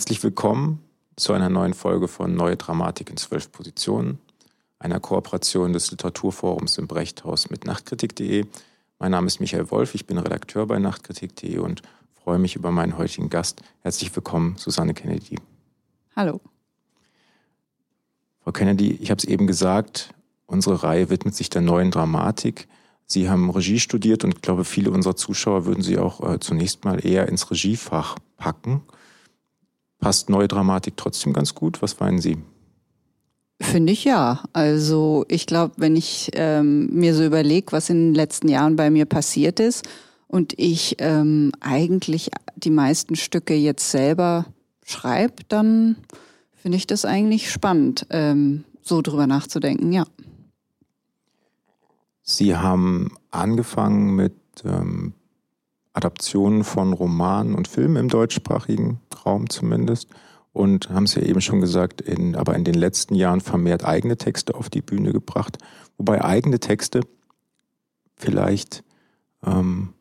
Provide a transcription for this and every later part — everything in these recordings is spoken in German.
Herzlich willkommen zu einer neuen Folge von Neue Dramatik in zwölf Positionen, einer Kooperation des Literaturforums im Brechthaus mit Nachtkritik.de. Mein Name ist Michael Wolf, ich bin Redakteur bei Nachtkritik.de und freue mich über meinen heutigen Gast. Herzlich willkommen, Susanne Kennedy. Hallo. Frau Kennedy, ich habe es eben gesagt, unsere Reihe widmet sich der neuen Dramatik. Sie haben Regie studiert und ich glaube, viele unserer Zuschauer würden Sie auch äh, zunächst mal eher ins Regiefach packen. Passt neue Dramatik trotzdem ganz gut? Was meinen Sie? Finde ich ja. Also ich glaube, wenn ich ähm, mir so überlege, was in den letzten Jahren bei mir passiert ist und ich ähm, eigentlich die meisten Stücke jetzt selber schreibe, dann finde ich das eigentlich spannend, ähm, so drüber nachzudenken, ja. Sie haben angefangen mit ähm, Adaptionen von Romanen und Filmen im deutschsprachigen Raum zumindest und haben es ja eben schon gesagt, in, aber in den letzten Jahren vermehrt eigene Texte auf die Bühne gebracht. Wobei eigene Texte vielleicht ähm,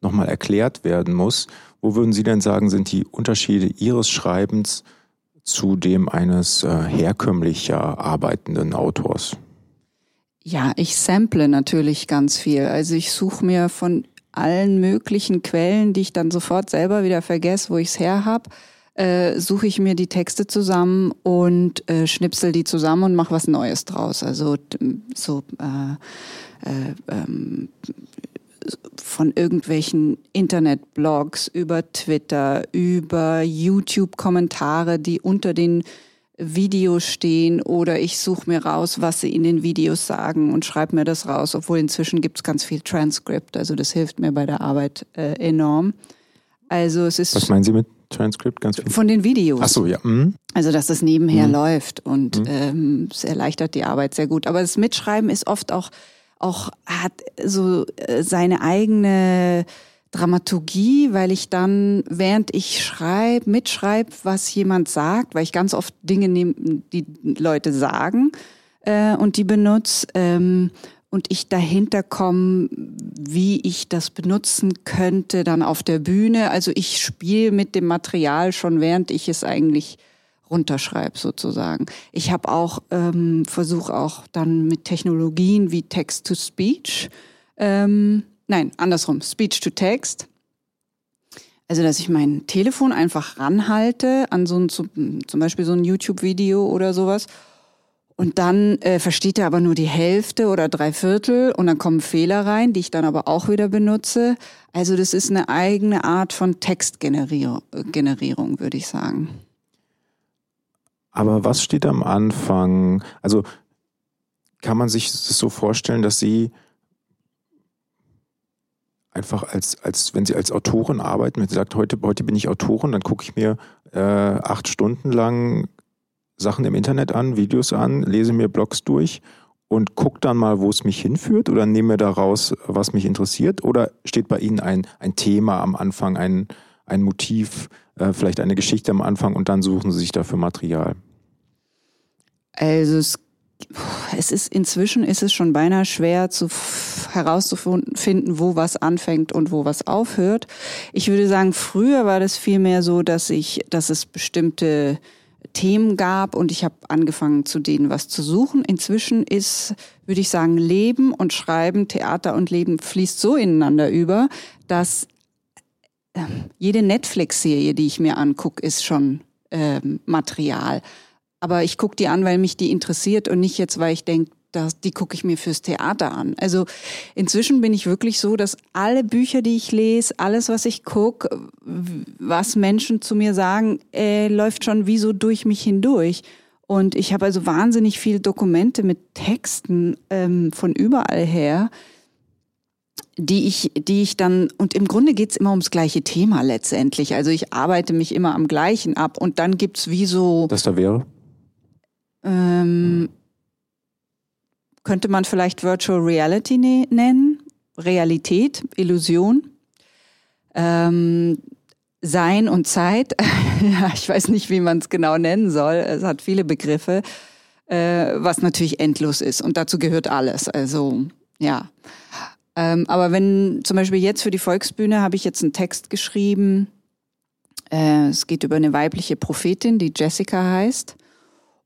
nochmal erklärt werden muss. Wo würden Sie denn sagen, sind die Unterschiede Ihres Schreibens zu dem eines äh, herkömmlicher arbeitenden Autors? Ja, ich sample natürlich ganz viel. Also ich suche mir von allen möglichen Quellen, die ich dann sofort selber wieder vergesse, wo ich es her habe, äh, suche ich mir die Texte zusammen und äh, schnipsel die zusammen und mache was Neues draus. Also so äh, äh, ähm, von irgendwelchen Internetblogs über Twitter, über YouTube-Kommentare, die unter den Videos stehen oder ich suche mir raus, was sie in den Videos sagen und schreibe mir das raus, obwohl inzwischen gibt es ganz viel Transkript, also das hilft mir bei der Arbeit äh, enorm. Also es ist. Was meinen Sie mit Transkript? Ganz viel? Von den Videos. Ach so, ja. Mhm. Also dass das nebenher mhm. läuft und mhm. ähm, es erleichtert die Arbeit sehr gut. Aber das Mitschreiben ist oft auch auch hat so äh, seine eigene Dramaturgie, weil ich dann, während ich schreibe, mitschreibe, was jemand sagt, weil ich ganz oft Dinge nehme, die Leute sagen äh, und die benutze ähm, und ich dahinter komme, wie ich das benutzen könnte dann auf der Bühne. Also ich spiele mit dem Material schon, während ich es eigentlich runterschreibe sozusagen. Ich habe auch ähm, versuche auch dann mit Technologien wie Text to Speech ähm, nein, andersrum, Speech to Text. Also, dass ich mein Telefon einfach ranhalte an so ein, zum Beispiel so ein YouTube-Video oder sowas. Und dann äh, versteht er aber nur die Hälfte oder drei Viertel und dann kommen Fehler rein, die ich dann aber auch wieder benutze. Also das ist eine eigene Art von Textgenerierung, Generierung, würde ich sagen. Aber was steht am Anfang? Also kann man sich das so vorstellen, dass Sie einfach als, als wenn Sie als Autorin arbeiten, wenn Sie sagt, heute, heute bin ich Autorin, dann gucke ich mir äh, acht Stunden lang Sachen im Internet an, Videos an, lese mir Blogs durch und gucke dann mal, wo es mich hinführt oder nehme mir daraus, was mich interessiert? Oder steht bei Ihnen ein, ein Thema am Anfang, ein, ein Motiv, äh, vielleicht eine Geschichte am Anfang und dann suchen Sie sich dafür Material? Also es es ist inzwischen ist es schon beinahe schwer zu herauszufinden, wo was anfängt und wo was aufhört. Ich würde sagen, früher war das viel mehr so, dass ich, dass es bestimmte Themen gab und ich habe angefangen zu denen was zu suchen. Inzwischen ist, würde ich sagen, Leben und Schreiben, Theater und Leben fließt so ineinander über, dass äh, jede Netflix-Serie, die ich mir angucke, ist schon äh, Material. Aber ich gucke die an, weil mich die interessiert und nicht jetzt, weil ich denke, die gucke ich mir fürs Theater an. Also inzwischen bin ich wirklich so, dass alle Bücher, die ich lese, alles, was ich gucke, was Menschen zu mir sagen, äh, läuft schon wie so durch mich hindurch. Und ich habe also wahnsinnig viele Dokumente mit Texten ähm, von überall her, die ich, die ich dann, und im Grunde geht's immer ums gleiche Thema letztendlich. Also ich arbeite mich immer am gleichen ab und dann gibt's wie so. Das da wäre? Ähm, könnte man vielleicht Virtual Reality ne nennen, Realität, Illusion. Ähm, Sein und Zeit, ich weiß nicht, wie man es genau nennen soll. Es hat viele Begriffe, äh, was natürlich endlos ist. Und dazu gehört alles. Also, ja. Ähm, aber wenn zum Beispiel jetzt für die Volksbühne habe ich jetzt einen Text geschrieben, Äh, es geht über eine weibliche Prophetin, die Jessica heißt.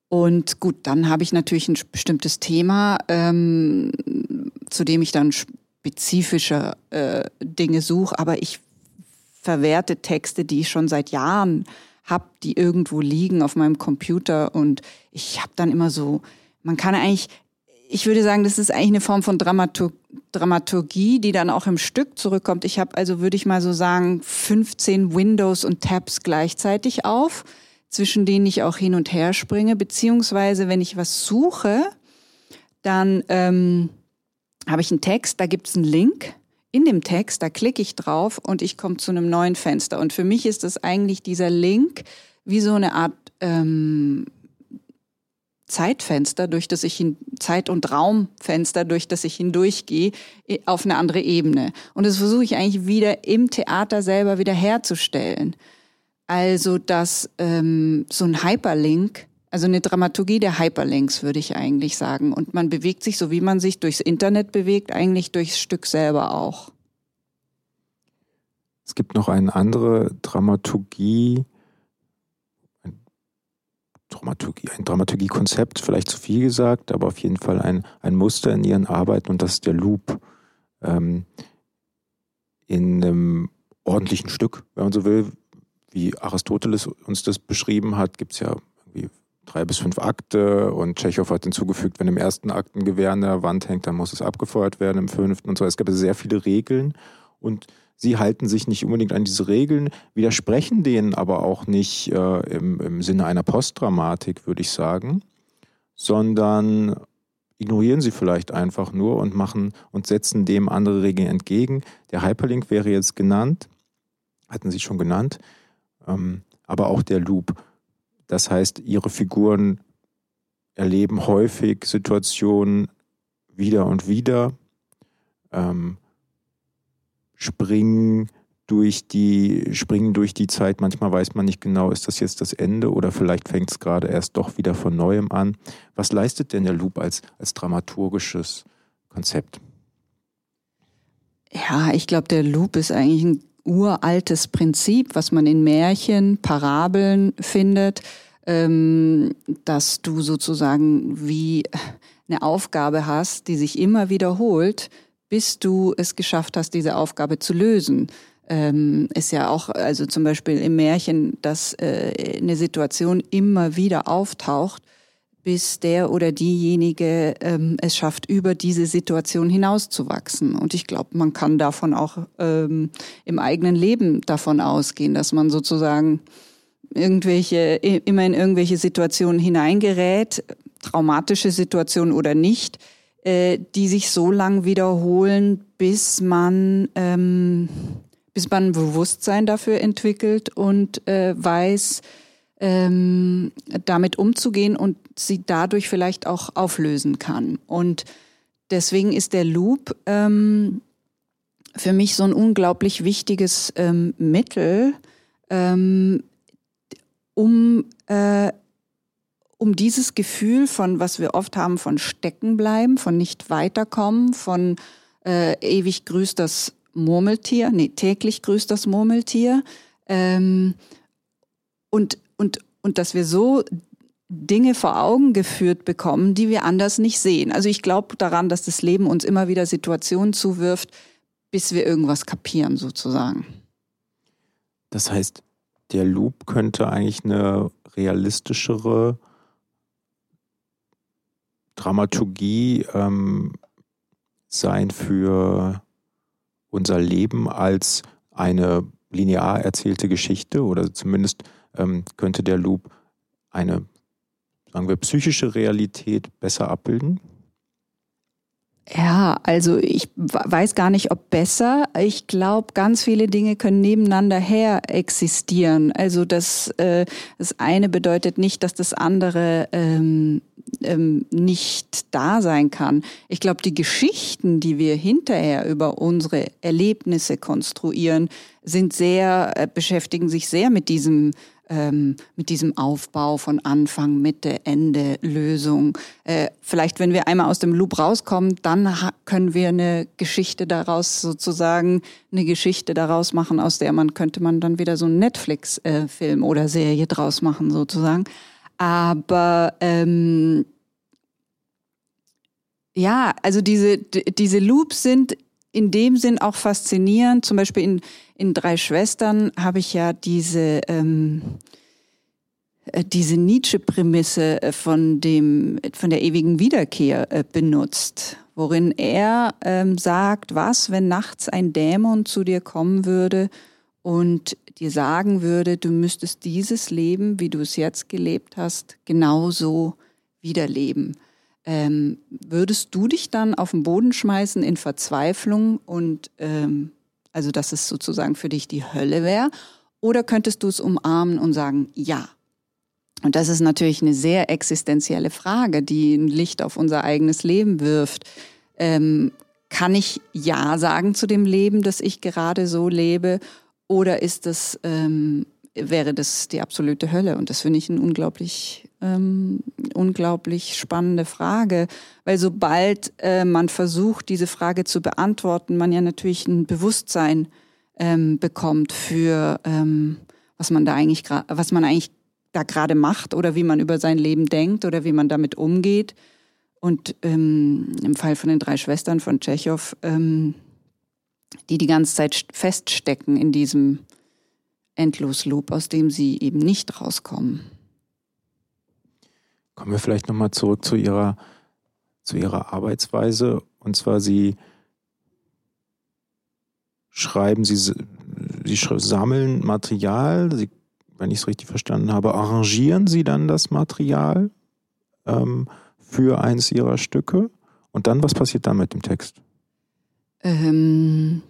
Und gut, dann habe ich natürlich ein bestimmtes Thema, ähm, zu dem ich dann spezifische äh, Dinge suche, aber ich verwerte Texte, die ich schon seit Jahren habe, die irgendwo liegen auf meinem Computer. Und ich habe dann immer so, man kann eigentlich, ich würde sagen, das ist eigentlich eine Form von Dramatur Dramaturgie, die dann auch im Stück zurückkommt. Ich habe also, würde ich mal so sagen, 15 Windows und Tabs gleichzeitig auf, zwischen denen ich auch hin und her springe, beziehungsweise wenn ich was suche, dann ähm, habe ich einen Text, da gibt es einen Link. In dem Text, da klicke ich drauf und ich komme zu einem neuen Fenster. Und für mich ist das eigentlich dieser Link wie so eine Art ähm, Zeitfenster, durch das ich hin, Zeit- und Raumfenster, durch das ich hindurchgehe, auf eine andere Ebene. Und das versuche ich eigentlich wieder im Theater selber wieder herzustellen. Also, dass ähm, so ein Hyperlink, also eine Dramaturgie der Hyperlinks, würde ich eigentlich sagen. Und man bewegt sich, so wie man sich durchs Internet bewegt, eigentlich durchs Stück selber auch. Es gibt noch eine andere Dramaturgie, Dramaturgie, ein Dramaturgiekonzept, vielleicht zu viel gesagt, aber auf jeden Fall ein, ein Muster in ihren Arbeiten und das ist der Loop. Ähm, in einem ordentlichen Stück, wenn man so will, wie Aristoteles uns das beschrieben hat, gibt es ja irgendwie drei bis fünf Akte und Tschechow hat hinzugefügt, wenn im ersten Akt ein Gewehr an der Wand hängt, dann muss es abgefeuert werden, im fünften und so. Es gab sehr viele Regeln und sie halten sich nicht unbedingt an diese Regeln, widersprechen denen aber auch nicht äh, im, im Sinne einer Postdramatik, würde ich sagen, sondern ignorieren sie vielleicht einfach nur und machen und setzen dem andere Regeln entgegen. Der Hyperlink wäre jetzt genannt, hatten Sie schon genannt, aber auch der Loop. Das heißt, ihre Figuren erleben häufig Situationen wieder und wieder. Ähm, springen durch die, springen durch die Zeit. Manchmal weiß man nicht genau, ist das jetzt das Ende oder vielleicht fängt es gerade erst doch wieder von neuem an. Was leistet denn der Loop als, als dramaturgisches Konzept? Ja, ich glaube, der Loop ist eigentlich ein uraltes Prinzip, was man in Märchen, Parabeln findet, ähm, dass du sozusagen wie eine Aufgabe hast, die sich immer wiederholt, bis du es geschafft hast, diese Aufgabe zu lösen. Ähm, ist ja auch, also zum Beispiel im Märchen, dass äh, eine Situation immer wieder auftaucht, bis der oder diejenige ähm, es schafft, über diese Situation hinauszuwachsen. Und ich glaube, man kann davon auch ähm, im eigenen Leben davon ausgehen, dass man sozusagen irgendwelche, immer in irgendwelche Situationen hineingerät, traumatische Situationen oder nicht, äh, die sich so lang wiederholen, bis man, ähm, bis man ein Bewusstsein dafür entwickelt und äh, weiß, ähm, damit umzugehen und sie dadurch vielleicht auch auflösen kann. Und deswegen ist der Loop ähm, für mich so ein unglaublich wichtiges ähm, Mittel, ähm, um äh, um dieses Gefühl von, was wir oft haben, von Steckenbleiben, von nicht weiterkommen, von äh, ewig grüßt das Murmeltier, nee, täglich grüßt das Murmeltier. Ähm, und, und, und dass wir so Dinge vor Augen geführt bekommen, die wir anders nicht sehen. Also ich glaube daran, dass das Leben uns immer wieder Situationen zuwirft, bis wir irgendwas kapieren sozusagen. Das heißt, der Loop könnte eigentlich eine realistischere Dramaturgie ähm, sein für unser Leben als eine linear erzählte Geschichte oder zumindest ähm, könnte der Loop eine, sagen wir, psychische Realität besser abbilden? Ja, also ich weiß gar nicht, ob besser. Ich glaube, ganz viele Dinge können nebeneinander her existieren. Also das, äh, das eine bedeutet nicht, dass das andere ähm, ähm, nicht da sein kann. Ich glaube, die Geschichten, die wir hinterher über unsere Erlebnisse konstruieren, sind sehr, äh, beschäftigen sich sehr mit diesem ähm, mit diesem Aufbau von Anfang, Mitte, Ende, Lösung. Äh, vielleicht, wenn wir einmal aus dem Loop rauskommen, dann können wir eine Geschichte daraus sozusagen, eine Geschichte daraus machen, aus der man könnte man dann wieder so einen Netflix-Film äh, oder Serie draus machen sozusagen. Aber ähm, ja, also diese, diese Loops sind in dem Sinn auch faszinierend. Zum Beispiel in, in Drei Schwestern habe ich ja diese, ähm, äh, diese Nietzsche-Prämisse äh, von, dem, von der ewigen Wiederkehr äh, benutzt, worin er ähm, sagt, was, wenn nachts ein Dämon zu dir kommen würde und dir sagen würde, du müsstest dieses Leben, wie du es jetzt gelebt hast, genauso wiederleben ähm, würdest du dich dann auf den Boden schmeißen in Verzweiflung und ähm, also dass es sozusagen für dich die Hölle wäre? Oder könntest du es umarmen und sagen, ja? Und das ist natürlich eine sehr existenzielle Frage, die ein Licht auf unser eigenes Leben wirft. Ähm, kann ich Ja sagen zu dem Leben, das ich gerade so lebe? Oder ist das, ähm, wäre das die absolute Hölle? Und das finde ich ein unglaublich ähm, unglaublich spannende Frage, weil sobald äh, man versucht, diese Frage zu beantworten, man ja natürlich ein Bewusstsein ähm, bekommt für ähm, was man da eigentlich was man eigentlich da gerade macht oder wie man über sein Leben denkt oder wie man damit umgeht. Und ähm, im Fall von den drei Schwestern von Tschechow, ähm, die die ganze Zeit feststecken in diesem Endlosloop, aus dem sie eben nicht rauskommen. Kommen wir vielleicht nochmal zurück zu Ihrer, zu Ihrer Arbeitsweise. Und zwar, Sie schreiben, Sie, Sie sammeln Material, Sie, wenn ich es richtig verstanden habe, arrangieren Sie dann das Material ähm, für eins Ihrer Stücke. Und dann, was passiert dann mit dem Text? Ähm,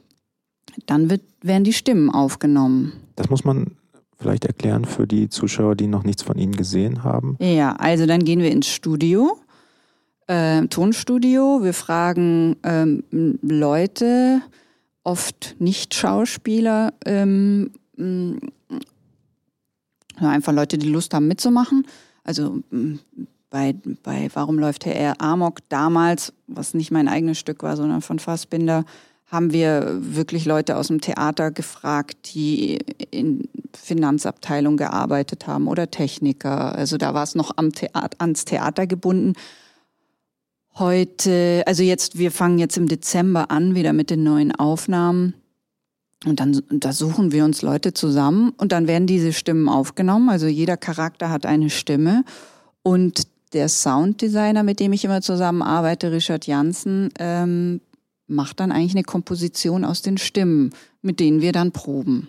dann wird, werden die Stimmen aufgenommen. Das muss man vielleicht erklären für die Zuschauer, die noch nichts von Ihnen gesehen haben? Ja, also dann gehen wir ins Studio, äh, Tonstudio. Wir fragen ähm, Leute, oft nicht Schauspieler, ähm, einfach Leute, die Lust haben mitzumachen. Also bei, bei Warum läuft Herr Amok damals, was nicht mein eigenes Stück war, sondern von Fassbinder, haben wir wirklich Leute aus dem Theater gefragt, die in Finanzabteilung gearbeitet haben oder Techniker. Also da war es noch am Theater, ans Theater gebunden. Heute, also jetzt, wir fangen jetzt im Dezember an wieder mit den neuen Aufnahmen. Und dann da suchen wir uns Leute zusammen und dann werden diese Stimmen aufgenommen. Also jeder Charakter hat eine Stimme. Und der Sounddesigner, mit dem ich immer zusammenarbeite, Richard Janssen, ähm, macht dann eigentlich eine Komposition aus den Stimmen, mit denen wir dann proben.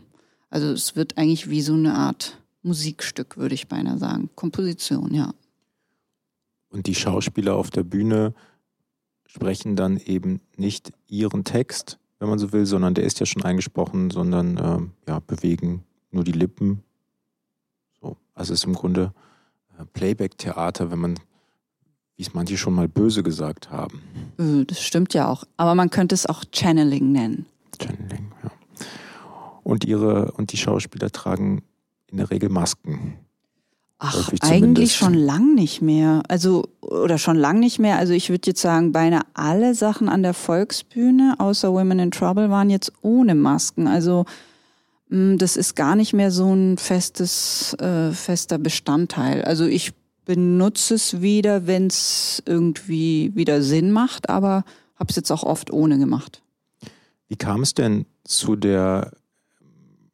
Also es wird eigentlich wie so eine Art Musikstück, würde ich beinahe sagen. Komposition, ja. Und die Schauspieler auf der Bühne sprechen dann eben nicht ihren Text, wenn man so will, sondern der ist ja schon eingesprochen, sondern ähm, ja, bewegen nur die Lippen. So. Also es ist im Grunde äh, Playback-Theater, wenn man wie es manche schon mal böse gesagt haben. Äh, das stimmt ja auch. Aber man könnte es auch Channeling nennen. Channeling, ja. Und ihre und die Schauspieler tragen in der Regel Masken. Ach, eigentlich schon lang nicht mehr. Also, oder schon lang nicht mehr. Also ich würde jetzt sagen, beinahe alle Sachen an der Volksbühne, außer Women in Trouble, waren jetzt ohne Masken. Also mm, das ist gar nicht mehr so ein festes, äh, fester Bestandteil. Also ich benutze es wieder, wenn es irgendwie wieder Sinn macht, aber habe es jetzt auch oft ohne gemacht. Wie kam es denn zu der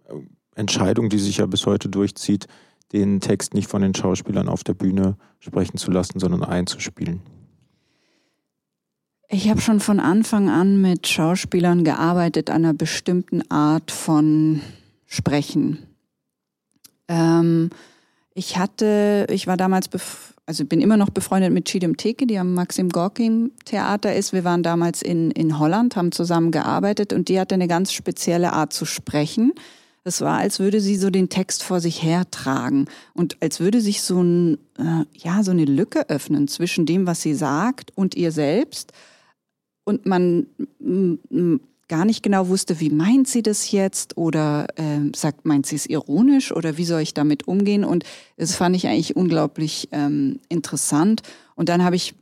äh, Entscheidung, die sich ja bis heute durchzieht, den Text nicht von den Schauspielern auf der Bühne sprechen zu lassen, sondern einzuspielen? Ich habe schon von Anfang an mit Schauspielern gearbeitet, einer bestimmten Art von Sprechen. Ähm, ich hatte, ich war damals, also bin immer noch befreundet mit Chidem Teke, die am Maxim Gorki Theater ist. Wir waren damals in, in Holland, haben zusammen gearbeitet und die hatte eine ganz spezielle Art zu sprechen. Es war, als würde sie so den Text vor sich hertragen und als würde sich so ein, äh, ja, so eine Lücke öffnen zwischen dem, was sie sagt und ihr selbst. Und man gar nicht genau wusste, wie meint sie das jetzt oder äh, sagt, meint sie es ironisch oder wie soll ich damit umgehen? Und das fand ich eigentlich unglaublich ähm, interessant. Und dann habe ich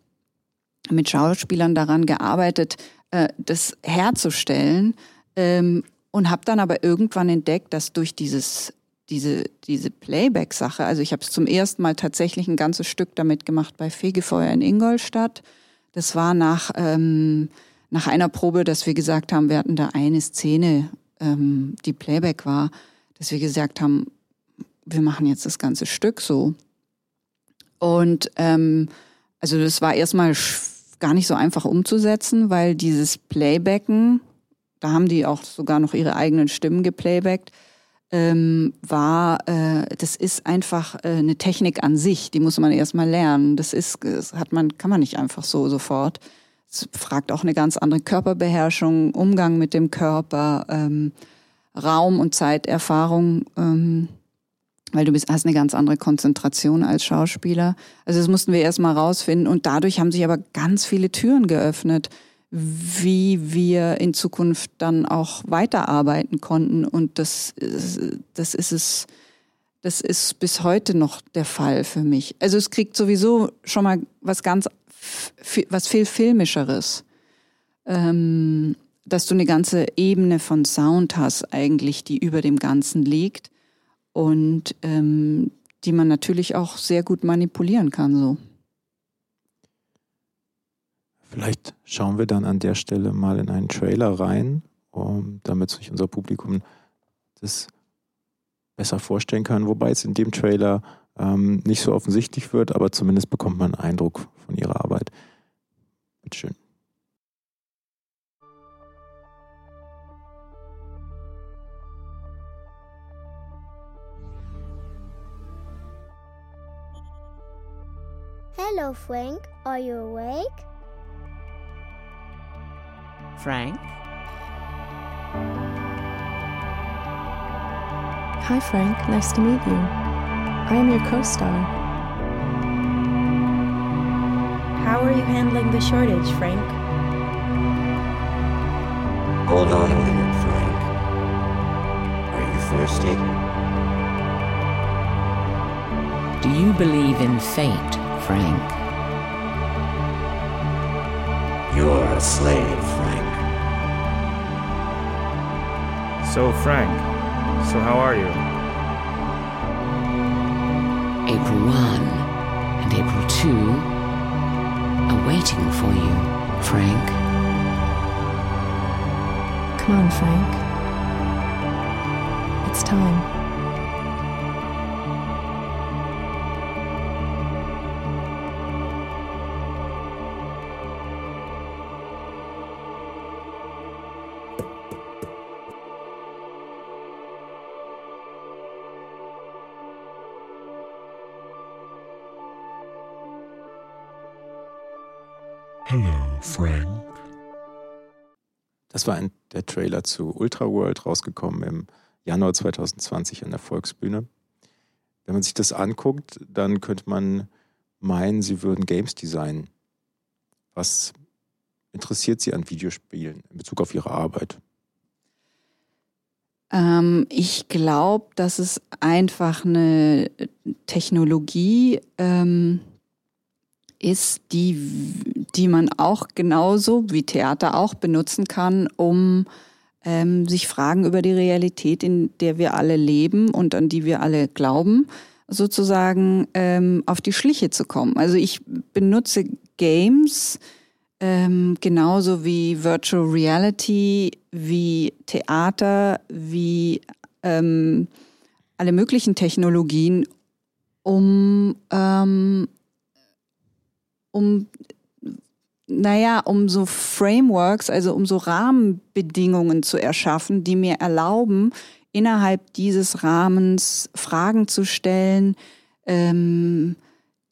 mit Schauspielern daran gearbeitet, äh, das herzustellen ähm, und habe dann aber irgendwann entdeckt, dass durch dieses diese, diese Playback-Sache, also ich habe es zum ersten Mal tatsächlich ein ganzes Stück damit gemacht bei Fegefeuer in Ingolstadt. Das war nach, ähm, nach einer Probe, dass wir gesagt haben, wir hatten da eine Szene, ähm, die Playback war, dass wir gesagt haben, wir machen jetzt das ganze Stück so. Und ähm, also das war erstmal gar nicht so einfach umzusetzen, weil dieses Playbacken, da haben die auch sogar noch ihre eigenen Stimmen geplaybackt, ähm, war, äh, das ist einfach äh, eine Technik an sich, die muss man erstmal lernen. Das ist, das hat man, kann man nicht einfach so sofort. Es fragt auch eine ganz andere Körperbeherrschung, Umgang mit dem Körper, ähm, Raum- und Zeiterfahrung, ähm, weil du bist, hast eine ganz andere Konzentration als Schauspieler. Also das mussten wir erstmal rausfinden und dadurch haben sich aber ganz viele Türen geöffnet wie wir in Zukunft dann auch weiterarbeiten konnten. Und das, das ist es, das ist bis heute noch der Fall für mich. Also es kriegt sowieso schon mal was ganz, was viel filmischeres. Ähm, dass du eine ganze Ebene von Sound hast eigentlich, die über dem Ganzen liegt und ähm, die man natürlich auch sehr gut manipulieren kann so. Vielleicht schauen wir dann an der Stelle mal in einen Trailer rein, um, damit sich unser Publikum das besser vorstellen kann. Wobei es in dem Trailer ähm, nicht so offensichtlich wird, aber zumindest bekommt man einen Eindruck von ihrer Arbeit. Bitteschön. Hello, Frank. Are you awake? Frank? Hi, Frank. Nice to meet you. I am your co star. Are you handling the shortage, Frank? Hold on a minute, Frank. Are you thirsty? Do you believe in fate, Frank? You're a slave, Frank. So, Frank, so how are you? April 1 and April 2 are waiting for you, Frank. Come on, Frank. It's time. War ein, der Trailer zu Ultra World, rausgekommen im Januar 2020 an der Volksbühne. Wenn man sich das anguckt, dann könnte man meinen, sie würden Games designen. Was interessiert Sie an Videospielen in Bezug auf Ihre Arbeit? Ähm, ich glaube, dass es einfach eine Technologie ähm, ist, die, die man auch genauso wie Theater auch benutzen kann, um ähm, sich Fragen über die Realität, in der wir alle leben und an die wir alle glauben, sozusagen ähm, auf die Schliche zu kommen. Also ich benutze Games ähm, genauso wie Virtual Reality, wie Theater, wie ähm, alle möglichen Technologien, um ähm, um, naja, um so Frameworks, also um so Rahmenbedingungen zu erschaffen, die mir erlauben, innerhalb dieses Rahmens Fragen zu stellen, ähm,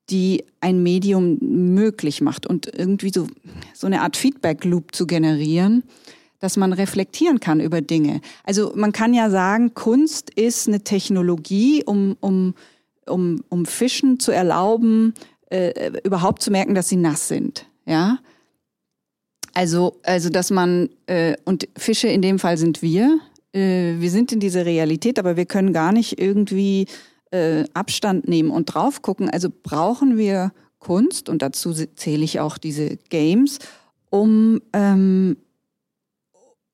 die ein Medium möglich macht und irgendwie so, so eine Art Feedback-Loop zu generieren, dass man reflektieren kann über Dinge. Also man kann ja sagen, Kunst ist eine Technologie, um, um, um, um Fischen zu erlauben, äh, überhaupt zu merken, dass sie nass sind. Ja. Also, also dass man, äh, und Fische in dem Fall sind wir, äh, wir sind in dieser Realität, aber wir können gar nicht irgendwie äh, Abstand nehmen und drauf gucken. Also brauchen wir Kunst, und dazu zähle ich auch diese Games, um, ähm,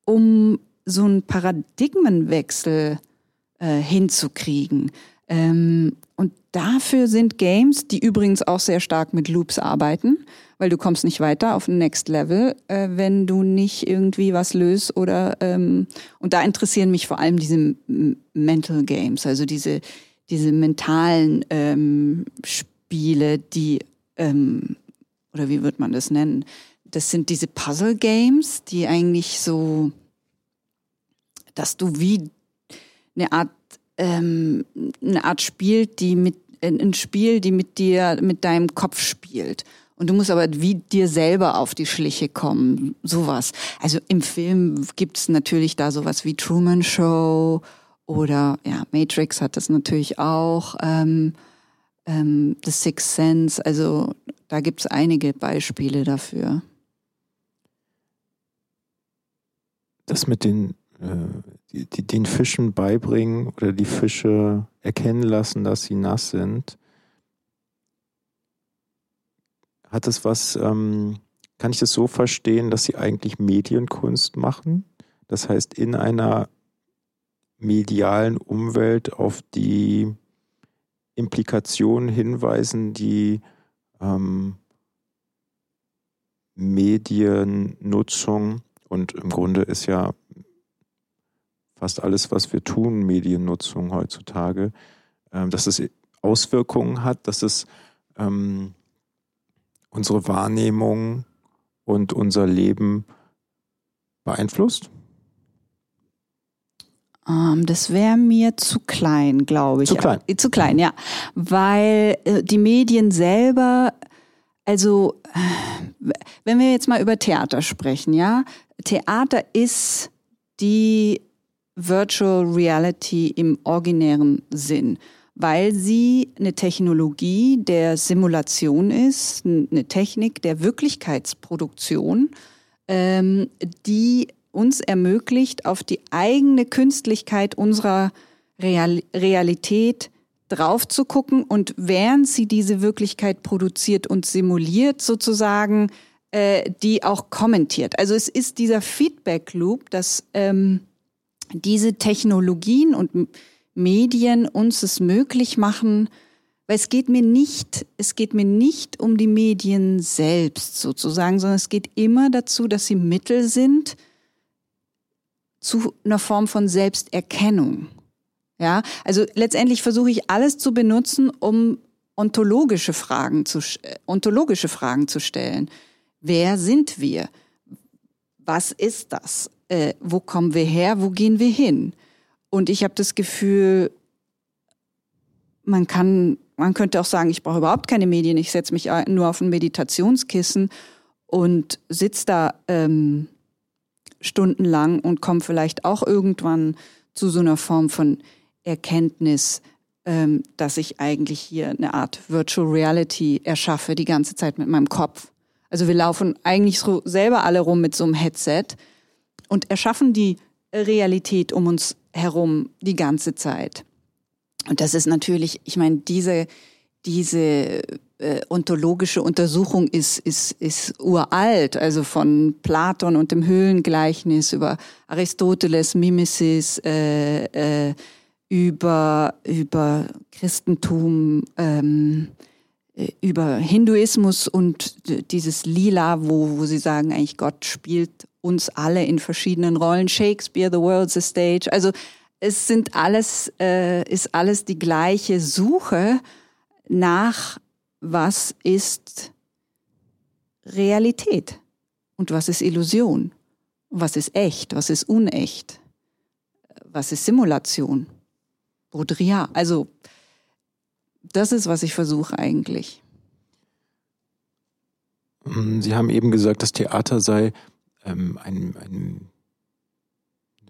um so einen Paradigmenwechsel äh, hinzukriegen. Ähm, und dafür sind Games, die übrigens auch sehr stark mit Loops arbeiten, weil du kommst nicht weiter auf ein Next Level, äh, wenn du nicht irgendwie was löst oder ähm, und da interessieren mich vor allem diese Mental Games, also diese diese mentalen ähm, Spiele, die ähm, oder wie wird man das nennen? Das sind diese Puzzle Games, die eigentlich so, dass du wie eine Art ähm, eine Art Spiel, die mit ein Spiel, die mit dir, mit deinem Kopf spielt. Und du musst aber wie dir selber auf die Schliche kommen, sowas. Also im Film gibt's natürlich da sowas wie Truman Show oder ja, Matrix hat das natürlich auch, ähm, ähm, The Sixth Sense, also da gibt's einige Beispiele dafür. Das mit den, die, die, den Fischen beibringen oder die Fische erkennen lassen, dass sie nass sind, Hat es was, ähm, kann ich das so verstehen, dass Sie eigentlich Medienkunst machen? Das heißt, in einer medialen Umwelt auf die Implikationen hinweisen, die ähm, Mediennutzung und im Grunde ist ja fast alles, was wir tun, Mediennutzung heutzutage, ähm, dass es Auswirkungen hat, dass es ähm, unsere Wahrnehmung und unser Leben beeinflusst? Ähm, das wäre mir zu klein, glaube ich. Zu klein. Ja, zu klein, ja. Weil äh, die Medien selber, also äh, wenn wir jetzt mal über Theater sprechen, ja, Theater ist die Virtual Reality im originären Sinn weil sie eine Technologie der Simulation ist, eine Technik der Wirklichkeitsproduktion, ähm, die uns ermöglicht, auf die eigene Künstlichkeit unserer Real Realität drauf zu gucken und während sie diese Wirklichkeit produziert und simuliert, sozusagen, äh, die auch kommentiert. Also es ist dieser Feedback Loop, dass ähm, diese Technologien und Medien uns es möglich machen, weil es geht mir nicht, es geht mir nicht um die Medien selbst sozusagen, sondern es geht immer dazu, dass sie Mittel sind zu einer Form von Selbsterkennung. Ja, also letztendlich versuche ich alles zu benutzen, um ontologische Fragen zu, äh, ontologische Fragen zu stellen. Wer sind wir? Was ist das? Äh, wo kommen wir her? Wo gehen wir hin? Und ich habe das Gefühl, man kann, man könnte auch sagen, ich brauche überhaupt keine Medien, ich setze mich nur auf ein Meditationskissen und sitze da ähm, stundenlang und komme vielleicht auch irgendwann zu so einer Form von Erkenntnis, ähm, dass ich eigentlich hier eine Art Virtual Reality erschaffe, die ganze Zeit mit meinem Kopf. Also wir laufen eigentlich so selber alle rum mit so einem Headset und erschaffen die Realität um uns herum die ganze Zeit. Und das ist natürlich, ich meine, diese, diese äh, ontologische Untersuchung ist, ist, ist uralt, also von Platon und dem Höhlengleichnis über Aristoteles, Mimesis, äh, äh, über, über Christentum, ähm, äh, über Hinduismus und dieses Lila, wo, wo sie sagen, eigentlich Gott spielt uns alle in verschiedenen Rollen. Shakespeare, The World's a Stage. Also es sind alles, äh, ist alles die gleiche Suche nach, was ist Realität und was ist Illusion, was ist echt, was ist unecht, was ist Simulation, Baudrillard. Also das ist, was ich versuche eigentlich. Sie haben eben gesagt, das Theater sei ähm, ein, ein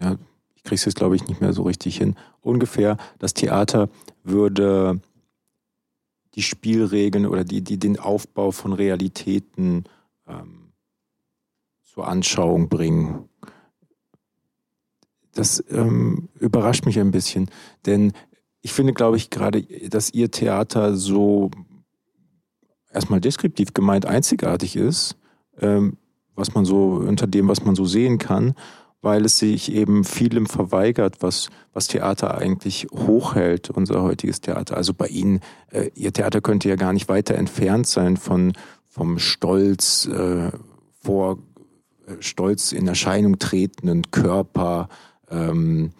ja, ich kriege es jetzt glaube ich nicht mehr so richtig hin, ungefähr das Theater würde die Spielregeln oder die, die den Aufbau von Realitäten ähm, zur Anschauung bringen. Das ähm, überrascht mich ein bisschen, denn ich finde, glaube ich, gerade, dass Ihr Theater so erstmal deskriptiv gemeint einzigartig ist, ähm, was man so unter dem, was man so sehen kann, weil es sich eben vielem verweigert, was, was Theater eigentlich hochhält, unser heutiges Theater. Also bei Ihnen, äh, Ihr Theater könnte ja gar nicht weiter entfernt sein von, vom Stolz äh, vor äh, Stolz in Erscheinung tretenden Körper, ähm,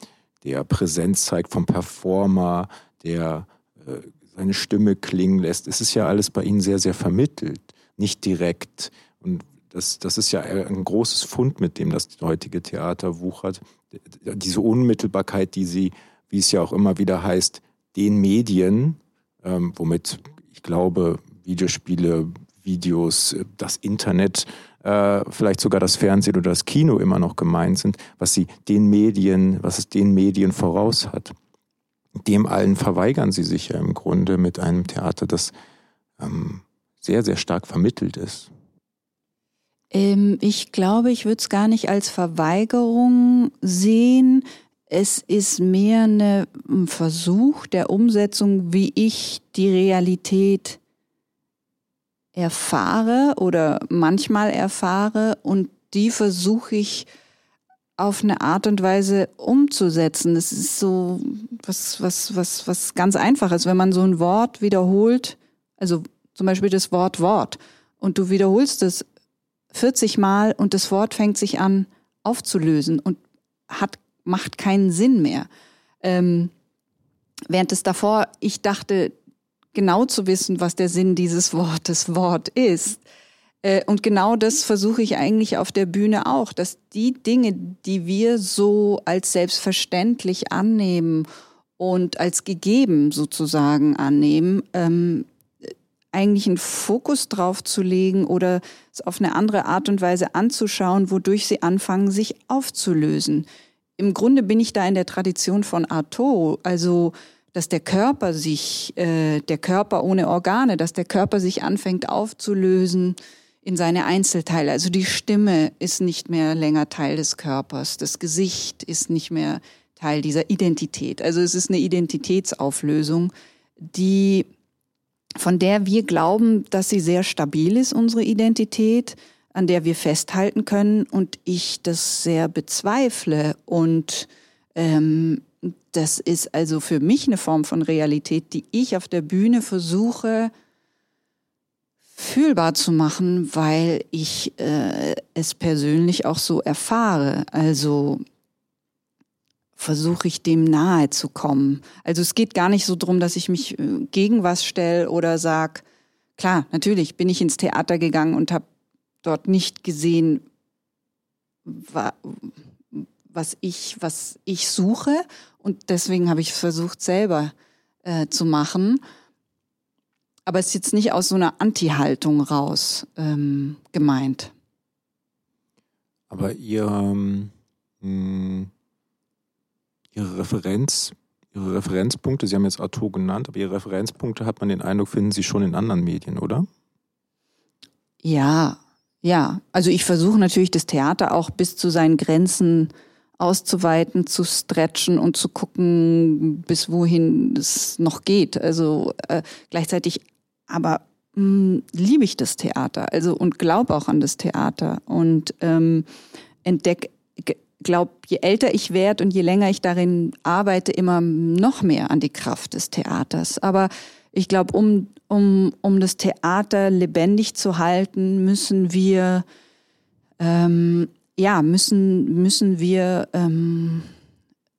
der Präsenz zeigt vom Performer, der äh, seine Stimme klingen lässt. Es ist ja alles bei Ihnen sehr, sehr vermittelt, nicht direkt. Und das, das ist ja ein großes Fund, mit dem das heutige Theater wuchert. Diese Unmittelbarkeit, die Sie, wie es ja auch immer wieder heißt, den Medien, ähm, womit ich glaube, Videospiele, Videos, das Internet, äh, vielleicht sogar das Fernsehen oder das Kino immer noch gemeint sind, was sie den Medien, was es den Medien voraus hat. Dem allen verweigern sie sich ja im Grunde mit einem Theater, das ähm, sehr, sehr stark vermittelt ist. Ähm, ich glaube, ich würde es gar nicht als Verweigerung sehen. Es ist mehr ein Versuch der Umsetzung, wie ich die Realität erfahre oder manchmal erfahre und die versuche ich auf eine Art und Weise umzusetzen. Das ist so was, was, was, was ganz einfaches. Wenn man so ein Wort wiederholt, also zum Beispiel das Wort Wort, und du wiederholst es 40 Mal und das Wort fängt sich an aufzulösen und hat, macht keinen Sinn mehr. Ähm, während es davor, ich dachte, genau zu wissen, was der Sinn dieses Wortes Wort ist. Äh, und genau das versuche ich eigentlich auf der Bühne auch, dass die Dinge, die wir so als selbstverständlich annehmen und als gegeben sozusagen annehmen, ähm, eigentlich einen Fokus drauf zu legen oder es auf eine andere Art und Weise anzuschauen, wodurch sie anfangen, sich aufzulösen. Im Grunde bin ich da in der Tradition von Artaud, also dass der Körper sich, äh, der Körper ohne Organe, dass der Körper sich anfängt aufzulösen in seine Einzelteile. Also die Stimme ist nicht mehr länger Teil des Körpers, das Gesicht ist nicht mehr Teil dieser Identität. Also es ist eine Identitätsauflösung, die von der wir glauben, dass sie sehr stabil ist, unsere Identität, an der wir festhalten können und ich das sehr bezweifle und ähm, das ist also für mich eine Form von Realität, die ich auf der Bühne versuche fühlbar zu machen, weil ich äh, es persönlich auch so erfahre. Also versuche ich dem nahe zu kommen. Also es geht gar nicht so drum, dass ich mich äh, gegen was stelle oder sag, klar, natürlich bin ich ins Theater gegangen und habe dort nicht gesehen, was ich, was ich suche. Und deswegen habe ich versucht, selber äh, zu machen. Aber es ist jetzt nicht aus so einer Anti-Haltung raus ähm, gemeint. Aber ihr, ähm, Ihre Referenz, Ihre Referenzpunkte, Sie haben jetzt Arto genannt, aber Ihre Referenzpunkte hat man den Eindruck, finden Sie schon in anderen Medien, oder? Ja, ja. Also ich versuche natürlich das Theater auch bis zu seinen Grenzen auszuweiten, zu stretchen und zu gucken, bis wohin es noch geht. Also äh, gleichzeitig aber hm, liebe ich das Theater, also und glaube auch an das Theater und ähm, entdecke glaube, je älter ich werde und je länger ich darin arbeite, immer noch mehr an die Kraft des Theaters. Aber ich glaube, um, um, um das Theater lebendig zu halten, müssen wir ähm, ja, müssen, müssen wir ähm,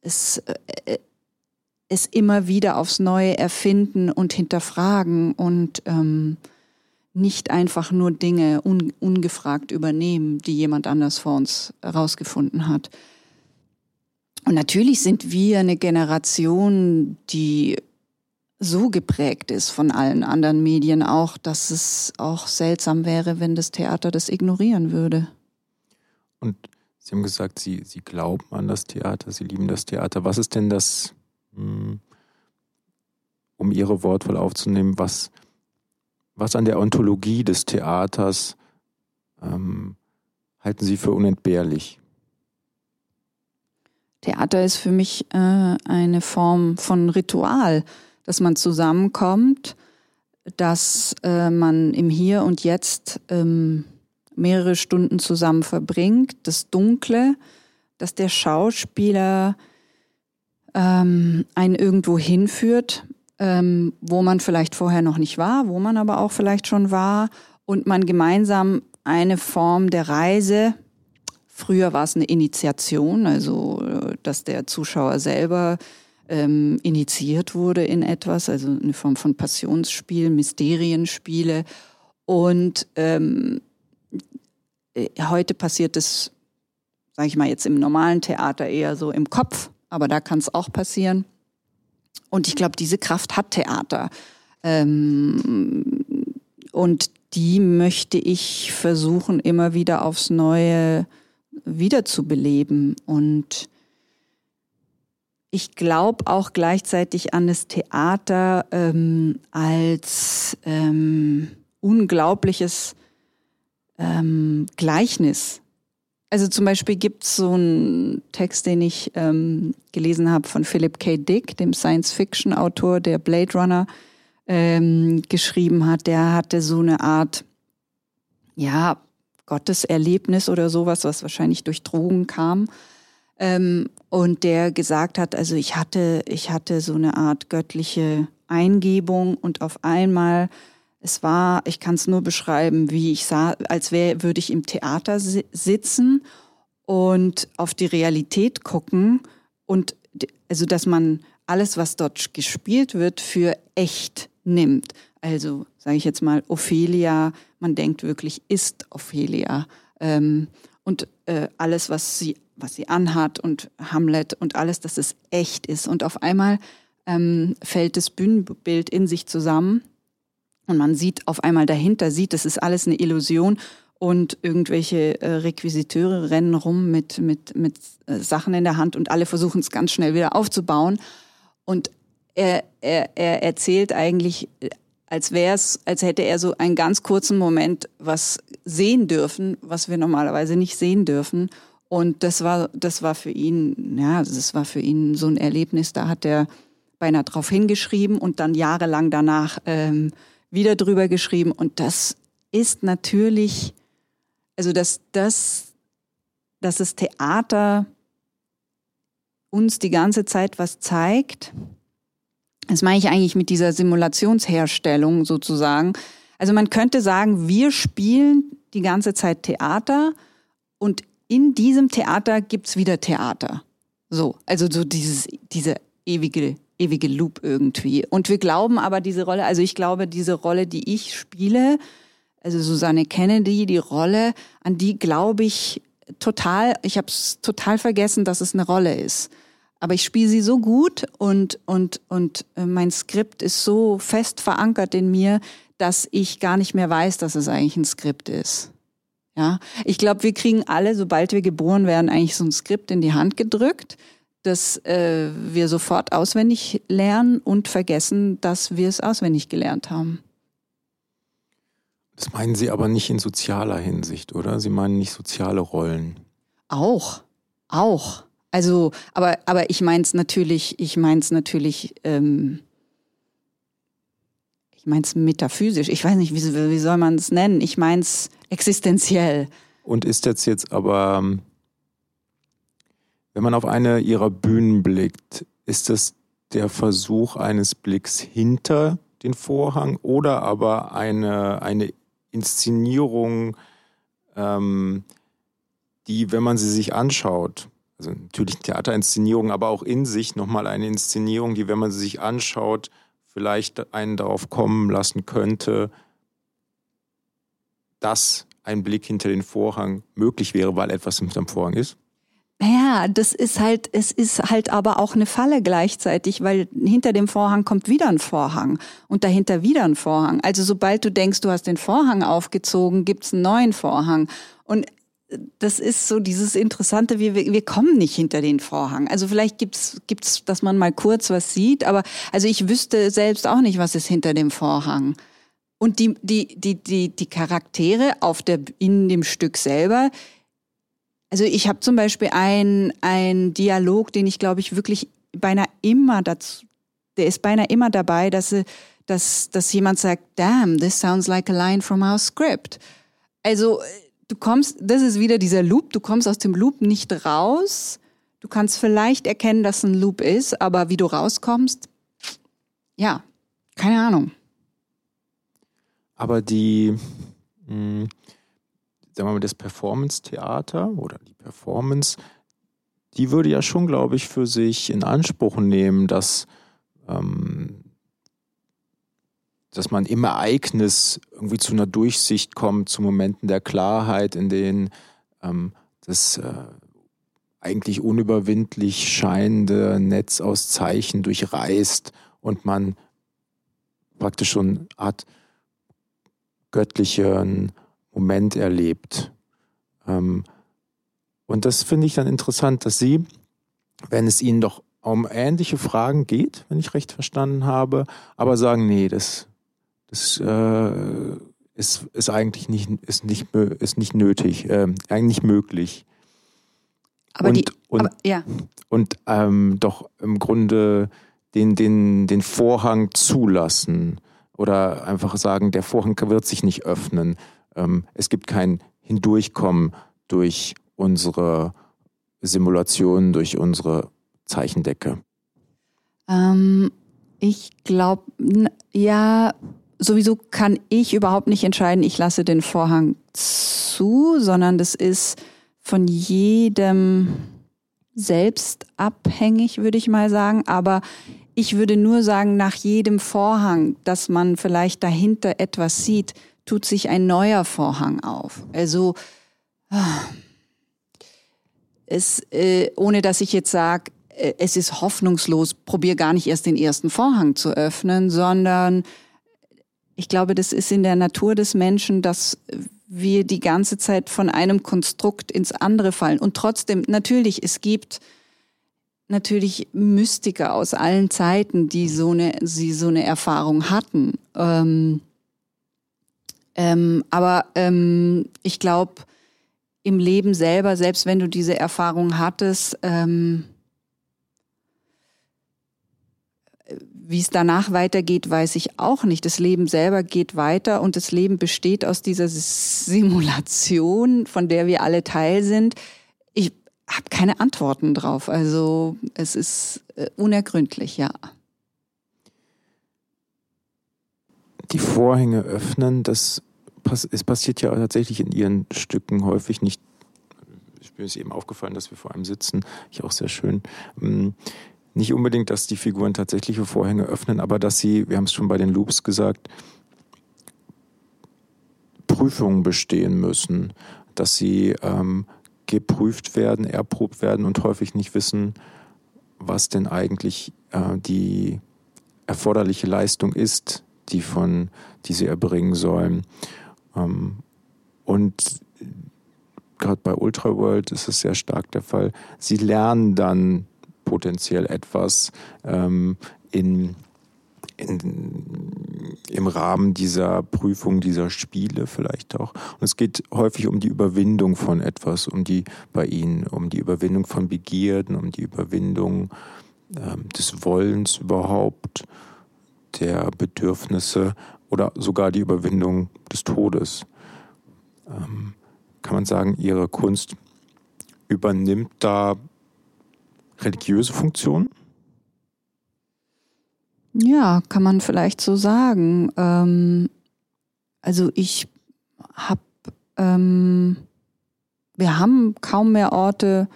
es, äh, es immer wieder aufs Neue erfinden und hinterfragen und ähm, nicht einfach nur Dinge un, ungefragt übernehmen, die jemand anders vor uns herausgefunden hat. Und natürlich sind wir eine Generation, die so geprägt ist von allen anderen Medien auch, dass es auch seltsam wäre, wenn das Theater das ignorieren würde. Und Sie haben gesagt, Sie, Sie glauben an das Theater, Sie lieben das Theater. Was ist denn das, hm, um Ihre Wortwahl aufzunehmen, was, was an der Ontologie des Theaters ähm, halten Sie für unentbehrlich? Theater ist für mich äh, eine Form von Ritual, dass man zusammenkommt, dass äh, man im Hier und Jetzt ähm, mehrere Stunden zusammen verbringt, das Dunkle, dass der Schauspieler ähm, einen irgendwo hinführt, ähm, wo man vielleicht vorher noch nicht war, wo man aber auch vielleicht schon war. Und man gemeinsam eine Form der Reise. Früher war es eine Initiation, also äh, dass der Zuschauer selber ähm, initiiert wurde in etwas, also eine Form von Passionsspiel, Mysterienspiele. Und ähm, äh, heute passiert es, sage ich mal jetzt im normalen Theater eher so im Kopf, aber da kann es auch passieren. Und ich glaube, diese Kraft hat Theater. Ähm, und die möchte ich versuchen, immer wieder aufs Neue wiederzubeleben. Und ich glaube auch gleichzeitig an das Theater ähm, als ähm, unglaubliches ähm, Gleichnis. Also zum Beispiel gibt es so einen Text, den ich ähm, gelesen habe von Philip K. Dick, dem Science-Fiction-Autor, der Blade Runner ähm, geschrieben hat. Der hatte so eine Art, ja, Gotteserlebnis oder sowas, was wahrscheinlich durch Drogen kam. Ähm, und der gesagt hat, also ich hatte, ich hatte so eine Art göttliche Eingebung und auf einmal, es war, ich kann es nur beschreiben, wie ich sah, als wäre, würde ich im Theater si sitzen und auf die Realität gucken und also, dass man alles, was dort gespielt wird, für echt nimmt. Also, sage ich jetzt mal, Ophelia man denkt wirklich, ist Ophelia. Ähm, und äh, alles, was sie, was sie anhat und Hamlet und alles, dass es echt ist. Und auf einmal ähm, fällt das Bühnenbild in sich zusammen und man sieht auf einmal dahinter, sieht, das ist alles eine Illusion und irgendwelche äh, Requisiteure rennen rum mit, mit, mit äh, Sachen in der Hand und alle versuchen es ganz schnell wieder aufzubauen. Und er, er, er erzählt eigentlich äh, als wäre es, als hätte er so einen ganz kurzen Moment was sehen dürfen, was wir normalerweise nicht sehen dürfen. Und das war, das war für ihn, ja, das war für ihn so ein Erlebnis. Da hat er beinahe drauf hingeschrieben und dann jahrelang danach ähm, wieder drüber geschrieben. Und das ist natürlich, also dass das, dass das Theater uns die ganze Zeit was zeigt, das meine ich eigentlich mit dieser Simulationsherstellung sozusagen. Also man könnte sagen, wir spielen die ganze Zeit Theater und in diesem Theater gibt's wieder Theater. So, also so dieses, diese ewige, ewige Loop irgendwie. Und wir glauben aber diese Rolle, also ich glaube, diese Rolle, die ich spiele, also Susanne Kennedy, die Rolle, an die glaube ich total, ich habe es total vergessen, dass es eine Rolle ist. Aber ich spiele sie so gut und, und, und äh, mein Skript ist so fest verankert in mir, dass ich gar nicht mehr weiß, dass es eigentlich ein Skript ist. Ja, ich glaube, wir kriegen alle, sobald wir geboren werden, eigentlich so ein Skript in die Hand gedrückt, dass äh, wir sofort auswendig lernen und vergessen, dass wir es auswendig gelernt haben. Das meinen Sie aber nicht in sozialer Hinsicht, oder? Sie meinen nicht soziale Rollen. Auch, auch. Also, aber, aber ich meine es natürlich, ich meine es natürlich, ähm, ich meine es metaphysisch. Ich weiß nicht, wie, wie soll man es nennen? Ich meine es existenziell. Und ist das jetzt aber, wenn man auf eine ihrer Bühnen blickt, ist das der Versuch eines Blicks hinter den Vorhang oder aber eine, eine Inszenierung, ähm, die, wenn man sie sich anschaut, also natürlich Theaterinszenierung, aber auch in sich nochmal eine Inszenierung, die, wenn man sie sich anschaut, vielleicht einen darauf kommen lassen könnte, dass ein Blick hinter den Vorhang möglich wäre, weil etwas hinter dem Vorhang ist? Naja, das ist halt, es ist halt aber auch eine Falle gleichzeitig, weil hinter dem Vorhang kommt wieder ein Vorhang und dahinter wieder ein Vorhang. Also sobald du denkst, du hast den Vorhang aufgezogen, gibt's einen neuen Vorhang. Und das ist so dieses Interessante, wir, wir kommen nicht hinter den Vorhang. Also vielleicht gibt's gibt's, dass man mal kurz was sieht, aber also ich wüsste selbst auch nicht, was ist hinter dem Vorhang. Und die, die, die, die, die Charaktere auf der, in dem Stück selber, Also ich habe zum Beispiel einen ein Dialog, den ich glaube ich wirklich beinahe immer dazu, der ist beinahe immer dabei, dass, dass, dass jemand sagt, damn, this sounds like a line from our script. Also du kommst, das ist wieder dieser Loop, du kommst aus dem Loop nicht raus. Du kannst vielleicht erkennen, dass ein Loop ist, aber wie du rauskommst, ja, keine Ahnung. Aber die, mh, sagen wir mal, das Performance-Theater oder die Performance, die würde ja schon, glaube ich, für sich in Anspruch nehmen, dass, ähm, dass man im Ereignis irgendwie zu einer Durchsicht kommt, zu Momenten der Klarheit, in denen ähm, das äh, eigentlich unüberwindlich scheinende Netz aus Zeichen durchreißt und man praktisch schon eine Art göttlichen Moment erlebt. Ähm, und das finde ich dann interessant, dass Sie, wenn es Ihnen doch um ähnliche Fragen geht, wenn ich recht verstanden habe, aber sagen, nee, das, das äh, ist, ist eigentlich nicht, ist nicht, ist nicht nötig, äh, eigentlich möglich. Aber und, die, und, aber, ja. und ähm, doch im Grunde den, den, den Vorhang zulassen oder einfach sagen, der Vorhang wird sich nicht öffnen. Ähm, es gibt kein Hindurchkommen durch unsere Simulation, durch unsere Zeichendecke. Ähm, ich glaube, ja, sowieso kann ich überhaupt nicht entscheiden, ich lasse den Vorhang zu, sondern das ist von jedem selbst abhängig, würde ich mal sagen. Aber ich würde nur sagen, nach jedem Vorhang, dass man vielleicht dahinter etwas sieht, tut sich ein neuer Vorhang auf. Also ah, es, äh, ohne dass ich jetzt sage, äh, es ist hoffnungslos, probier gar nicht erst den ersten Vorhang zu öffnen, sondern ich glaube, das ist in der Natur des Menschen, dass wir die ganze Zeit von einem Konstrukt ins andere fallen. Und trotzdem, natürlich, es gibt natürlich Mystiker aus allen Zeiten, die so eine, sie so eine Erfahrung hatten. Ähm, ähm, aber ähm, ich glaube, im Leben selber, selbst wenn du diese Erfahrung hattest, ähm, wie es danach weitergeht, weiß ich auch nicht. Das Leben selber geht weiter und das Leben besteht aus dieser Simulation, von der wir alle Teil sind. Ich habe keine Antworten drauf. Also es ist äh, unergründlich, ja. Die Vorhänge öffnen, das es passiert ja tatsächlich in ihren Stücken häufig nicht. Ich bin es eben aufgefallen, dass wir vor einem sitzen. Ich auch sehr schön. Mm, nicht unbedingt, dass die Figuren tatsächliche Vorhänge öffnen, aber dass sie, wir haben es schon bei den Loops gesagt, Prüfungen bestehen müssen, dass sie ähm, geprüft werden, erprobt werden und häufig nicht wissen, was denn eigentlich äh, die erforderliche Leistung ist, die von die sie erbringen sollen. Ähm, und gerade bei Ultraworld ist es sehr stark der Fall. Sie lernen dann potenziell etwas ähm, in, in, im Rahmen dieser Prüfung, dieser Spiele vielleicht auch. Und es geht häufig um die Überwindung von etwas, um die bei ihnen, um die Überwindung von Begierden, um die Überwindung ähm, des Wollens überhaupt, der Bedürfnisse oder sogar die Überwindung des Todes. Ähm, kann man sagen, ihre Kunst übernimmt da religiöse Funktionen? Ja, kann man vielleicht so sagen. Ähm, also ich habe, ähm, wir haben kaum mehr Orte,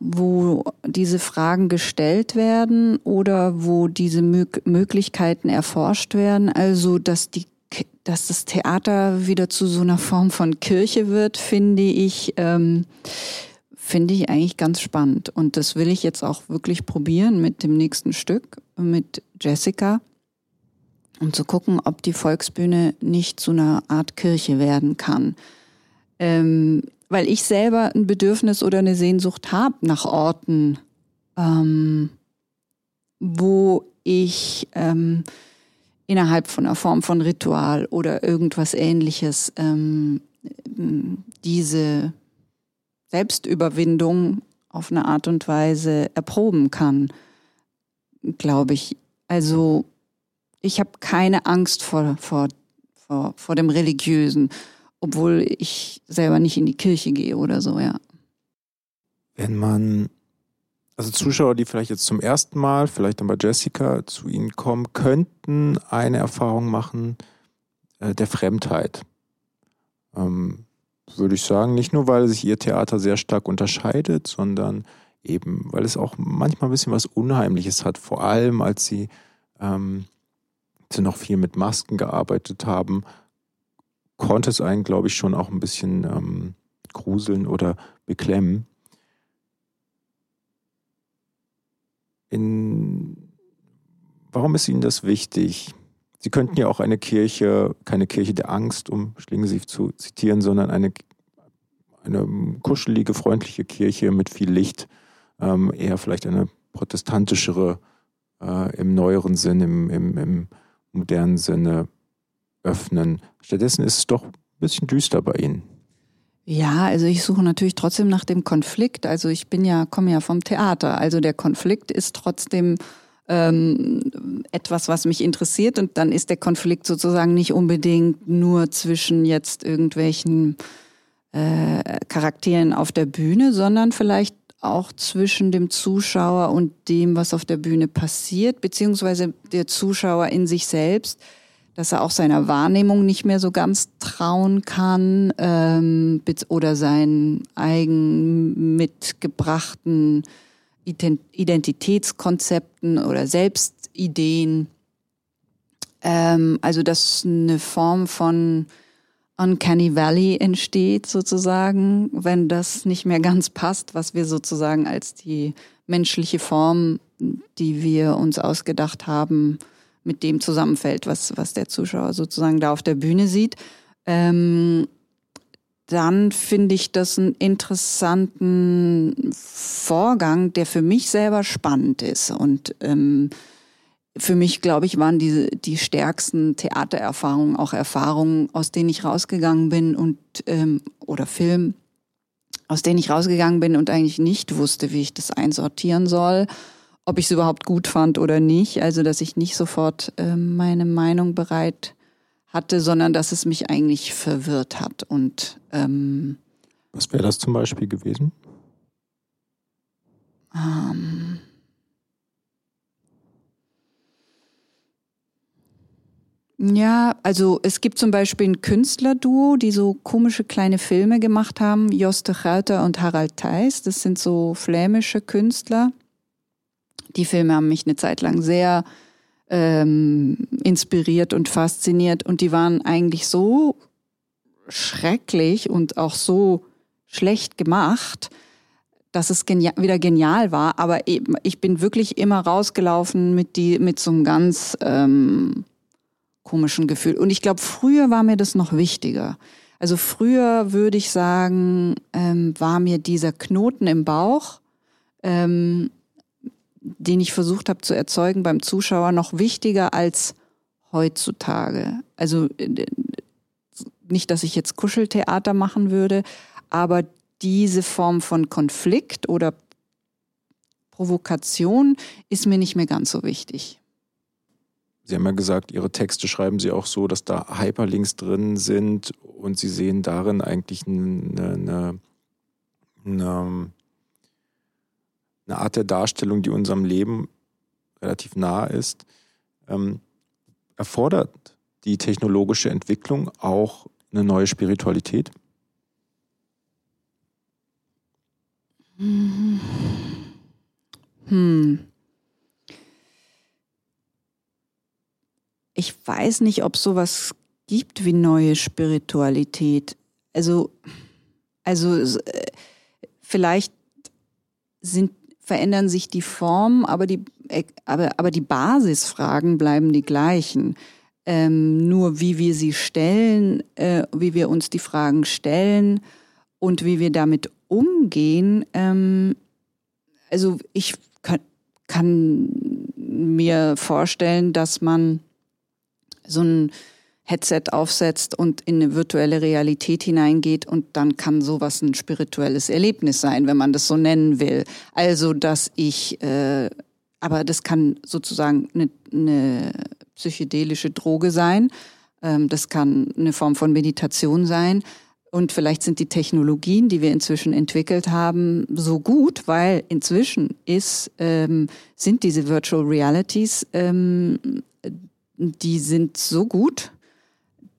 wo diese Fragen gestellt werden oder wo diese Mö Möglichkeiten erforscht werden. Also, dass die dass das Theater wieder zu so einer Form von Kirche wird, finde ich, ähm, finde ich eigentlich ganz spannend. Und das will ich jetzt auch wirklich probieren mit dem nächsten Stück, mit Jessica, um zu gucken, ob die Volksbühne nicht zu einer Art Kirche werden kann. Ähm, weil ich selber ein Bedürfnis oder eine Sehnsucht habe nach Orten, ähm, wo ich ähm, innerhalb von einer Form von Ritual oder irgendwas ähnliches ähm, diese Selbstüberwindung auf eine Art und Weise erproben kann, glaube ich. Also ich habe keine Angst vor, vor, vor, vor dem Religiösen, obwohl ich selber nicht in die Kirche gehe oder so, ja. Wenn man, also Zuschauer, die vielleicht jetzt zum ersten Mal, vielleicht dann bei Jessica zu Ihnen kommen, könnten eine Erfahrung machen äh, der Fremdheit. Ähm, würde ich sagen, nicht nur, weil sich Ihr Theater sehr stark unterscheidet, sondern eben, weil es auch manchmal ein bisschen was Unheimliches hat, vor allem als Sie, ähm, Sie noch viel mit Masken gearbeitet haben, konnte es einen, glaube ich, schon auch ein bisschen ähm, gruseln oder beklemmen. In, warum ist Ihnen das wichtig? Sie könnten ja auch eine Kirche, keine Kirche der Angst, um Schlingensief zu zitieren, sondern eine, eine kuschelige, freundliche Kirche mit viel Licht, ähm, eher vielleicht eine protestantischere äh, im neueren Sinn, im, im, im modernen Sinne öffnen. Stattdessen ist es doch ein bisschen düster bei Ihnen. Ja, also ich suche natürlich trotzdem nach dem Konflikt. Also ich bin ja, komme ja vom Theater. Also der Konflikt ist trotzdem ähm, etwas, was mich interessiert. Und dann ist der Konflikt sozusagen nicht unbedingt nur zwischen jetzt irgendwelchen äh, Charakteren auf der Bühne, sondern vielleicht auch zwischen dem Zuschauer und dem, was auf der Bühne passiert, beziehungsweise der Zuschauer in sich selbst dass er auch seiner Wahrnehmung nicht mehr so ganz trauen kann ähm, oder seinen eigen mitgebrachten Identitätskonzepten oder Selbstideen. Ähm, also dass eine Form von Uncanny Valley entsteht sozusagen, wenn das nicht mehr ganz passt, was wir sozusagen als die menschliche Form, die wir uns ausgedacht haben, mit dem zusammenfällt, was, was der Zuschauer sozusagen da auf der Bühne sieht. Ähm, dann finde ich das einen interessanten Vorgang, der für mich selber spannend ist. Und ähm, für mich, glaube ich, waren diese die stärksten Theatererfahrungen auch Erfahrungen, aus denen ich rausgegangen bin und ähm, oder Film, aus denen ich rausgegangen bin und eigentlich nicht wusste, wie ich das einsortieren soll ob ich es überhaupt gut fand oder nicht. Also, dass ich nicht sofort äh, meine Meinung bereit hatte, sondern dass es mich eigentlich verwirrt hat. Und ähm, was wäre das zum Beispiel gewesen? Ähm, ja, also es gibt zum Beispiel ein Künstlerduo, die so komische kleine Filme gemacht haben, Joste Gauter und Harald Theis. Das sind so flämische Künstler die Filme haben mich eine Zeit lang sehr ähm, inspiriert und fasziniert und die waren eigentlich so schrecklich und auch so schlecht gemacht, dass es genia wieder genial war. Aber eben, ich bin wirklich immer rausgelaufen mit, die, mit so einem ganz ähm, komischen Gefühl. Und ich glaube, früher war mir das noch wichtiger. Also früher würde ich sagen, ähm, war mir dieser Knoten im Bauch ähm, den ich versucht habe zu erzeugen beim Zuschauer, noch wichtiger als heutzutage. Also äh, nicht, dass ich jetzt Kuscheltheater machen würde, aber diese Form von Konflikt oder Provokation ist mir nicht mehr ganz so wichtig. Sie haben ja gesagt, Ihre Texte schreiben Sie auch so, dass da Hyperlinks drin sind und Sie sehen darin eigentlich eine, eine, eine eine Art der Darstellung, die unserem Leben relativ nah ist, ähm, erfordert die technologische Entwicklung auch eine neue Spiritualität? Hm. hm. Ich weiß nicht, ob sowas gibt wie neue Spiritualität. Also, also äh, vielleicht sind verändern sich die Formen, aber die, äh, aber, aber die Basisfragen bleiben die gleichen. Ähm, nur wie wir sie stellen, äh, wie wir uns die Fragen stellen und wie wir damit umgehen. Ähm, also ich kann, kann mir vorstellen, dass man so ein Headset aufsetzt und in eine virtuelle Realität hineingeht und dann kann sowas ein spirituelles Erlebnis sein, wenn man das so nennen will. Also, dass ich, äh, aber das kann sozusagen eine, eine psychedelische Droge sein, ähm, das kann eine Form von Meditation sein. Und vielleicht sind die Technologien, die wir inzwischen entwickelt haben, so gut, weil inzwischen ist, ähm, sind diese Virtual Realities, ähm, die sind so gut,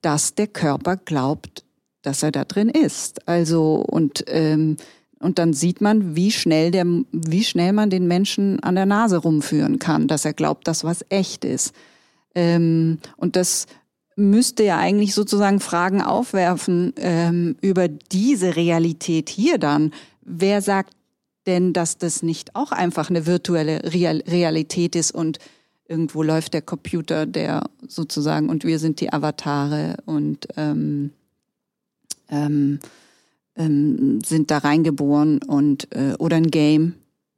dass der Körper glaubt, dass er da drin ist. Also und ähm, und dann sieht man, wie schnell der, wie schnell man den Menschen an der Nase rumführen kann, dass er glaubt, dass was echt ist. Ähm, und das müsste ja eigentlich sozusagen Fragen aufwerfen ähm, über diese Realität hier dann. Wer sagt denn, dass das nicht auch einfach eine virtuelle Real Realität ist und irgendwo läuft der Computer, der sozusagen, und wir sind die Avatare und ähm, ähm, ähm, sind da reingeboren und äh, oder ein Game.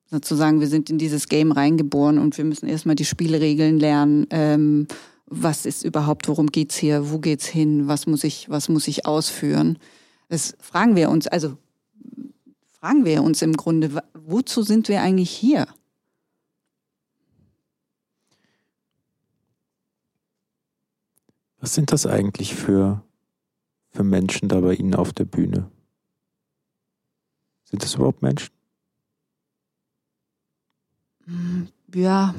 Sozusagen, wir sind in dieses Game reingeboren und wir müssen erstmal die Spielregeln lernen. Ähm, was ist überhaupt, worum geht's hier, wo geht's hin, was muss ich, was muss ich ausführen? Das fragen wir uns, also fragen wir uns im Grunde, wozu sind wir eigentlich hier? Was sind das eigentlich für, für Menschen da bei Ihnen auf der Bühne? Sind das überhaupt Menschen? Hm, ja,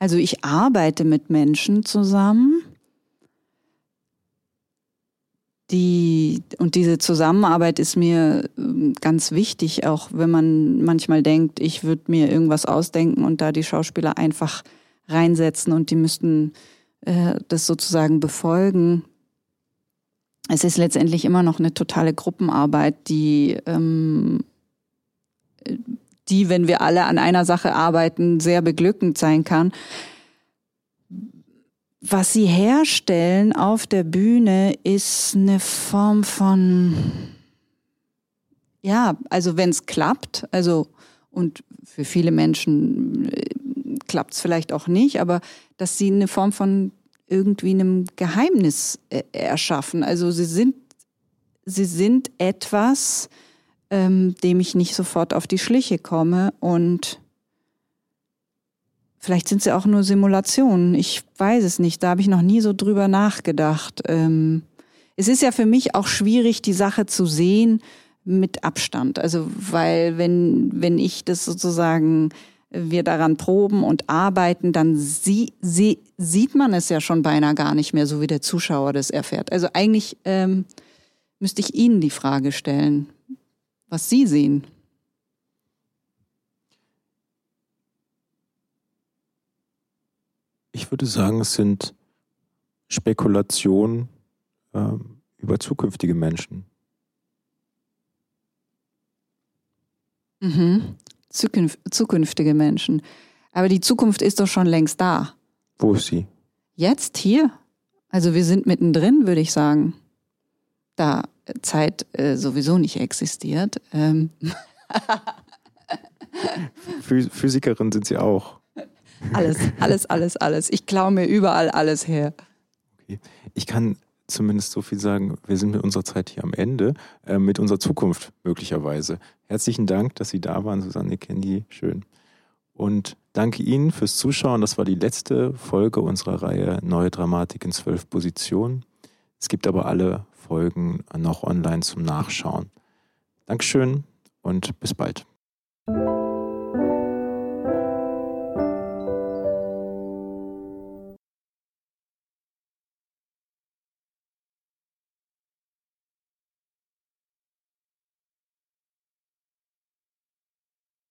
also ich arbeite mit Menschen zusammen, die, und diese Zusammenarbeit ist mir ähm, ganz wichtig, auch wenn man manchmal denkt, ich würde mir irgendwas ausdenken und da die Schauspieler einfach reinsetzen und die müssten äh, das sozusagen befolgen. Es ist letztendlich immer noch eine totale Gruppenarbeit, die, ähm, die, wenn wir alle an einer Sache arbeiten, sehr beglückend sein kann. Was sie herstellen auf der Bühne ist eine Form von, ja, also wenn es klappt, also und für viele Menschen äh, klappt es vielleicht auch nicht, aber dass sie eine Form von irgendwie einem Geheimnis äh, erschaffen. Also sie sind, sie sind etwas, ähm, dem ich nicht sofort auf die Schliche komme und vielleicht sind sie auch nur Simulationen. Ich weiß es nicht. Da habe ich noch nie so drüber nachgedacht. Ähm, es ist ja für mich auch schwierig, die Sache zu sehen mit Abstand. Also weil wenn wenn ich das sozusagen wir daran proben und arbeiten, dann sie, sie, sieht man es ja schon beinahe gar nicht mehr, so wie der Zuschauer das erfährt. Also eigentlich ähm, müsste ich Ihnen die Frage stellen, was Sie sehen. Ich würde sagen, es sind Spekulationen äh, über zukünftige Menschen. Mhm zukünftige Menschen. Aber die Zukunft ist doch schon längst da. Wo ist sie? Jetzt, hier. Also wir sind mittendrin, würde ich sagen. Da Zeit äh, sowieso nicht existiert. Ähm. Physikerin sind Sie auch. Alles, alles, alles, alles. Ich klaue mir überall alles her. Okay. Ich kann zumindest so viel sagen, wir sind mit unserer Zeit hier am Ende, äh, mit unserer Zukunft möglicherweise. Herzlichen Dank, dass Sie da waren, Susanne Candy. Schön. Und danke Ihnen fürs Zuschauen. Das war die letzte Folge unserer Reihe Neue Dramatik in zwölf Positionen. Es gibt aber alle Folgen noch online zum Nachschauen. Dankeschön und bis bald.